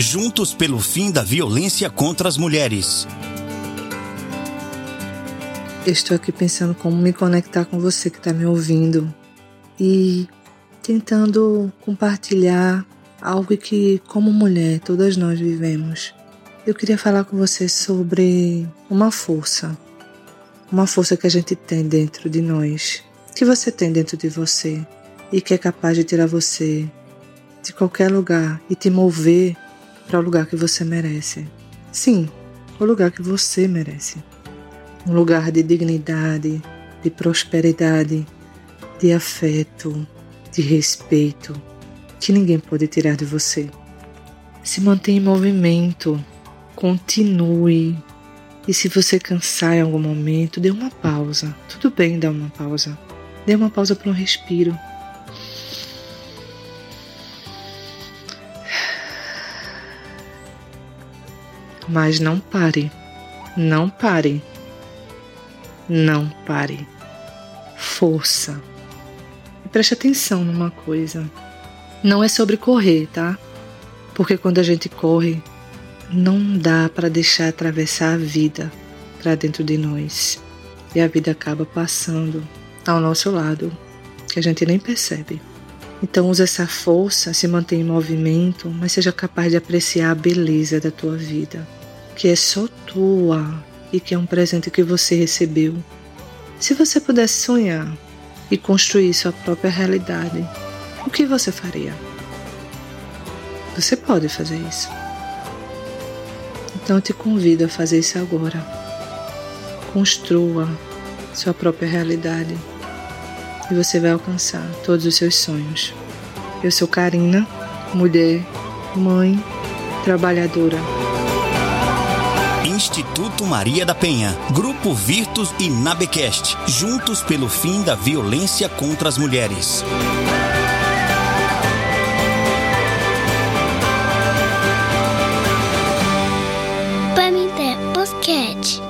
Juntos pelo fim da violência contra as mulheres. Estou aqui pensando como me conectar com você que está me ouvindo e tentando compartilhar algo que, como mulher, todas nós vivemos. Eu queria falar com você sobre uma força, uma força que a gente tem dentro de nós, que você tem dentro de você e que é capaz de tirar você de qualquer lugar e te mover para o lugar que você merece. Sim, o lugar que você merece. Um lugar de dignidade, de prosperidade, de afeto, de respeito, que ninguém pode tirar de você. Se mantenha em movimento, continue. E se você cansar em algum momento, dê uma pausa. Tudo bem dar uma pausa. Dê uma pausa para um respiro. Mas não pare. Não pare. Não pare. Força. E preste atenção numa coisa. Não é sobre correr, tá? Porque quando a gente corre, não dá para deixar atravessar a vida para dentro de nós. E a vida acaba passando ao nosso lado, que a gente nem percebe. Então use essa força, se mantenha em movimento, mas seja capaz de apreciar a beleza da tua vida que é só tua e que é um presente que você recebeu. Se você pudesse sonhar e construir sua própria realidade, o que você faria? Você pode fazer isso. Então eu te convido a fazer isso agora. Construa sua própria realidade e você vai alcançar todos os seus sonhos. Eu sou Karina, mulher, mãe, trabalhadora. Instituto Maria da Penha, Grupo Virtus e Nabecast, juntos pelo fim da violência contra as mulheres. Pamité Podcast.